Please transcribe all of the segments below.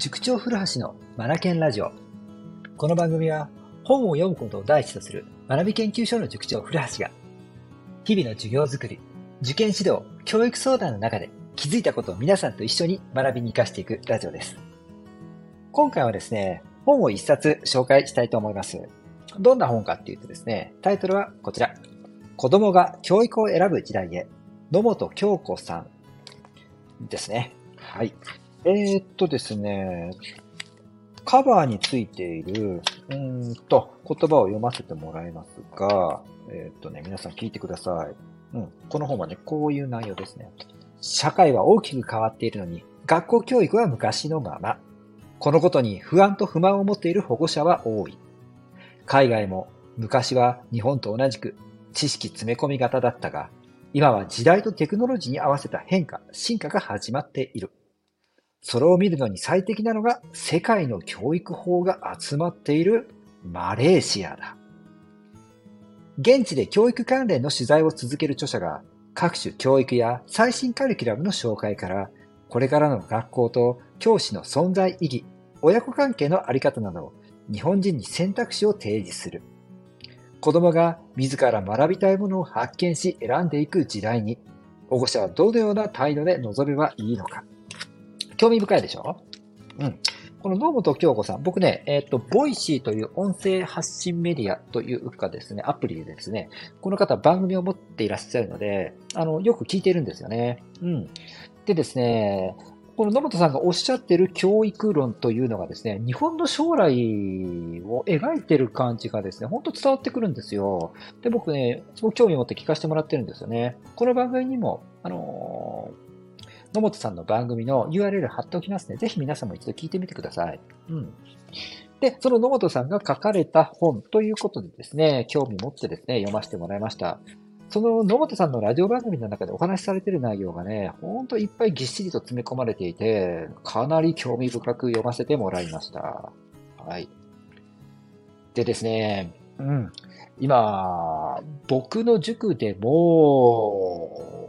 塾長古橋のマナケンラジオ。この番組は本を読むことを第一とする学び研究所の塾長古橋が日々の授業づくり、受験指導、教育相談の中で気づいたことを皆さんと一緒に学びに活かしていくラジオです。今回はですね、本を一冊紹介したいと思います。どんな本かっていうとですね、タイトルはこちら。子供が教育を選ぶ時代へ、野本京子さんですね。はい。えー、っとですね、カバーについている、うんと、言葉を読ませてもらいますが、えー、っとね、皆さん聞いてください。うん、この本はね、こういう内容ですね。社会は大きく変わっているのに、学校教育は昔のまま。このことに不安と不満を持っている保護者は多い。海外も昔は日本と同じく知識詰め込み型だったが、今は時代とテクノロジーに合わせた変化、進化が始まっている。それを見るのに最適なのが世界の教育法が集まっているマレーシアだ。現地で教育関連の取材を続ける著者が各種教育や最新カリキュラムの紹介からこれからの学校と教師の存在意義、親子関係のあり方など日本人に選択肢を提示する。子供が自ら学びたいものを発見し選んでいく時代に保護者はどのような態度で臨めばいいのか。興味深いでしょ？うん。この野本響子さん、僕ね、えっ、ー、と、 Voicy という音声発信メディアというかですね、アプリでですね、この方番組を持っていらっしゃるので、あの、よく聞いてるんですよね。うん。でですね、この野本さんがおっしゃってる教育論というのがですね、日本の将来を描いてる感じがですね、ほんと伝わってくるんですよ。で、僕ね、すごく興味を持って聞かせてもらってるんですよね。この番組にも、あのー野本さんの番組の URL 貼っておきますね。ぜひ皆さんも一度聞いてみてください。うん。で、その野本さんが書かれた本ということでですね、興味持ってですね、読ませてもらいました。その野本さんのラジオ番組の中でお話しされてる内容がね、ほんといっぱいぎっしりと詰め込まれていて、かなり興味深く読ませてもらいました。はい。でですね、うん。今、僕の塾でも、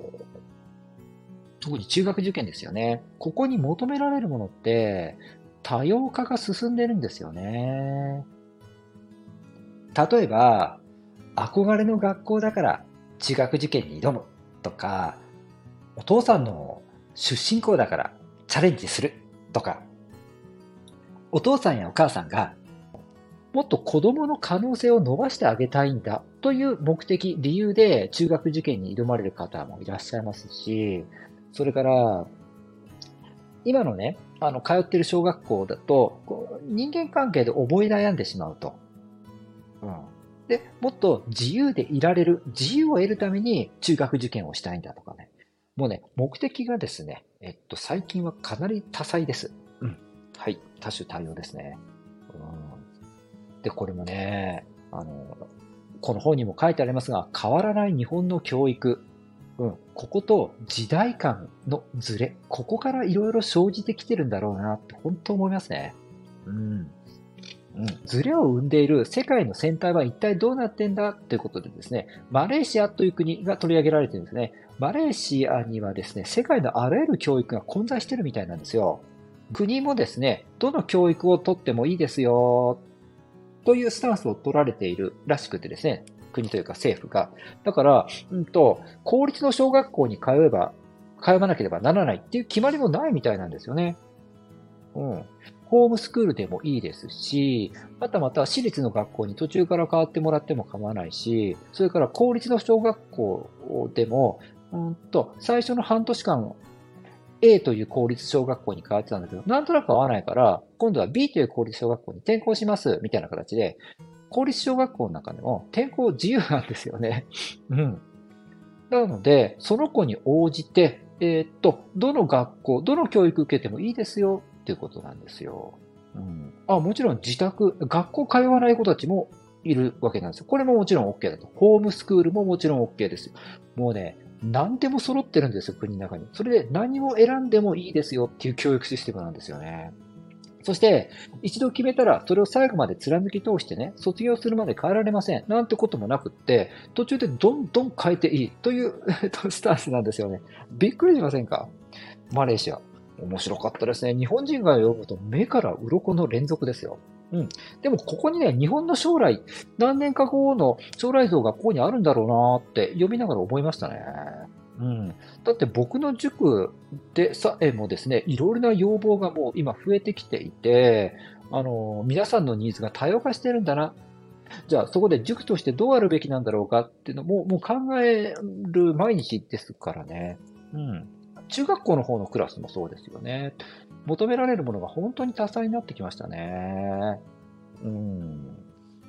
特に中学受験ですよね。ここに求められるものって、多様化が進んでるんですよね。例えば、憧れの学校だから中学受験に挑むとか、お父さんの出身校だからチャレンジするとか、お父さんやお母さんがもっと子供の可能性を伸ばしてあげたいんだという目的、理由で中学受験に挑まれる方もいらっしゃいますし、それから、今のね、あの、通ってる小学校だと、人間関係で思い悩んでしまうと。うん。で、もっと自由でいられる、自由を得るために中学受験をしたいんだとかね。もうね、目的がですね、えっと、最近はかなり多彩です。うん。はい。多種多様ですね。うん。で、これもね、あの、この本にも書いてありますが、変わらない日本の教育。うん、ここと時代感のズレ、ここからいろいろ生じてきてるんだろうなって本当思いますね。うん。うん、ズレを生んでいる世界の先端は一体どうなってんだということでですね、マレーシアという国が取り上げられてるんですね。マレーシアにはですね、世界のあらゆる教育が混在してるみたいなんですよ。国もですね、どの教育をとってもいいですよ、というスタンスを取られているらしくてですね、国というか政府が。だから、うんと、公立の小学校に通えば、通わなければならないっていう決まりもないみたいなんですよね。うん。ホームスクールでもいいですし、またまた私立の学校に途中から変わってもらっても構わないし、それから公立の小学校でも、うんと、最初の半年間 A という公立小学校に変わってたんだけど、なんとなく合わないから、今度は B という公立小学校に転校します、みたいな形で、公立小学校の中でも転校自由なんですよね。うん。なので、その子に応じて、えー、っと、どの学校、どの教育受けてもいいですよっていうことなんですよ。うん。あ、もちろん自宅、学校通わない子たちもいるわけなんですよ。これももちろん OK だと。ホームスクールももちろん OK ですよ。もうね、何でも揃ってるんですよ、国の中に。それで何を選んでもいいですよっていう教育システムなんですよね。そして、一度決めたら、それを最後まで貫き通してね、卒業するまで変えられません。なんてこともなくって、途中でどんどん変えていいという スタンスなんですよね。びっくりしませんか？マレーシア。面白かったですね。日本人が読むと目から鱗の連続ですよ。うん。でもここにね、日本の将来、何年か後の将来像がここにあるんだろうなって読みながら思いましたね。うん。だって僕の塾でさえもですね、いろいろな要望がもう今増えてきていて、あの、皆さんのニーズが多様化してるんだな。じゃあそこで塾としてどうあるべきなんだろうかっていうのももう考える毎日ですからね。うん。中学校の方のクラスもそうですよね。求められるものが本当に多彩になってきましたね。うん。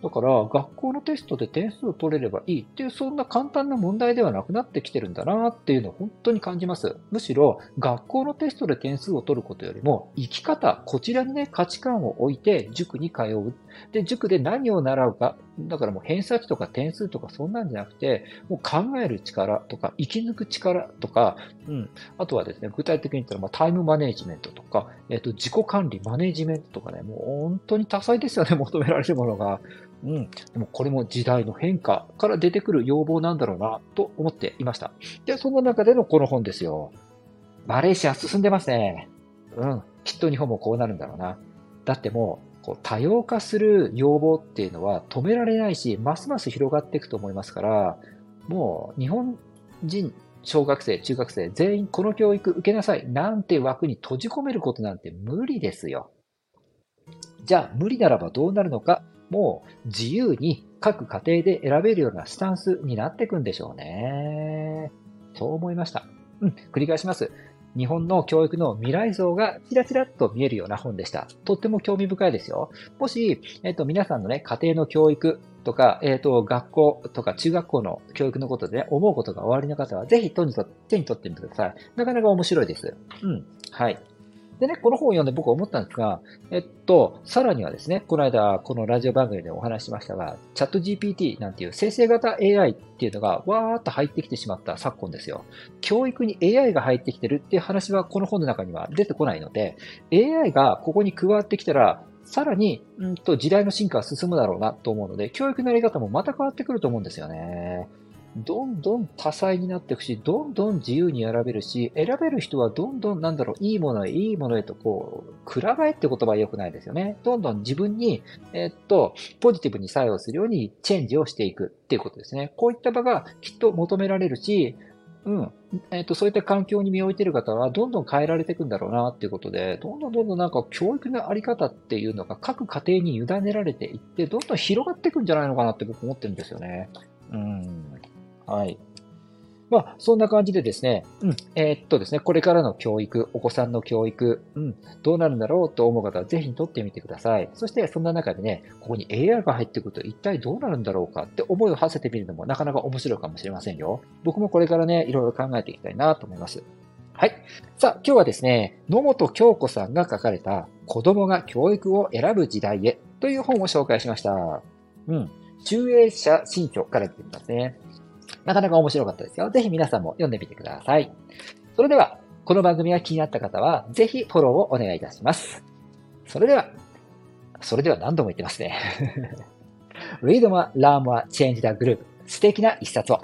だから、学校のテストで点数を取れればいいっていう、そんな簡単な問題ではなくなってきてるんだなっていうのを本当に感じます。むしろ、学校のテストで点数を取ることよりも、生き方、こちらにね、価値観を置いて塾に通う。で、塾で何を習うか。だからもう偏差値とか点数とかそんなんじゃなくて、もう考える力とか、生き抜く力とか、うん。あとはですね、具体的に言ったら、ま、タイムマネジメントとか、えっ、と、自己管理、マネジメントとかね、もう本当に多彩ですよね、求められるものが。うん。でもこれも時代の変化から出てくる要望なんだろうな、と思っていました。で、その中でのこの本ですよ。マレーシア進んでますね。うん。きっと日本もこうなるんだろうな。だってもう、こう多様化する要望っていうのは止められないし、ますます広がっていくと思いますから、もう日本人、小学生、中学生、全員この教育受けなさいなんて枠に閉じ込めることなんて無理ですよ。じゃあ無理ならばどうなるのかもう自由に各家庭で選べるようなスタンスになっていくんでしょうね。そう思いました。うん、繰り返します。日本の教育の未来像がちらちらっと見えるような本でした。とっても興味深いですよ。もし、えっと、皆さんのね、家庭の教育とか、えっと、学校とか中学校の教育のことで、ね、思うことがおありの方は、ぜひ手に取ってみてください。なかなか面白いです。うん。はい。でね、この本を読んで僕は思ったんですが、えっと、さらにはですね、この間、このラジオ番組でお話ししましたが、チャット GPT なんていう生成型 AI っていうのがわーっと入ってきてしまった昨今ですよ。教育に AI が入ってきてるっていう話はこの本の中には出てこないので、AI がここに加わってきたら、さらに、うんと、時代の進化は進むだろうなと思うので、教育のやり方もまた変わってくると思うんですよね。どんどん多彩になっていくし、どんどん自由に選べるし、選べる人はどんどんなんだろう、いいものへいいものへとこう、くら替えって言葉は良くないですよね。どんどん自分に、えっと、ポジティブに作用するようにチェンジをしていくっていうことですね。こういった場がきっと求められるし、うん。えっ、と、そういった環境に身を置いている方は、どんどん変えられていくんだろうな、っていうことで、どんどんどんどんなんか教育のあり方っていうのが各家庭に委ねられていって、どんどん広がっていくんじゃないのかなって僕思ってるんですよね。うん。はい。まあ、そんな感じでですね、うん、えー、っとですね、これからの教育、お子さんの教育、うん、どうなるんだろうと思う方はぜひ取ってみてください。そして、そんな中でね、ここに AI が入ってくると一体どうなるんだろうかって思いを馳せてみるのもなかなか面白いかもしれませんよ。僕もこれからね、いろいろ考えていきたいなと思います。はい。さあ、今日はですね、野本京子さんが書かれた子供が教育を選ぶ時代へという本を紹介しました。うん。中英社新書から出てきますね。なかなか面白かったですよ。ぜひ皆さんも読んでみてください。それでは、この番組が気になった方は、ぜひフォローをお願いいたします。それでは、それでは何度も言ってますね。Read more, learn more, change the group. 素敵な一冊を。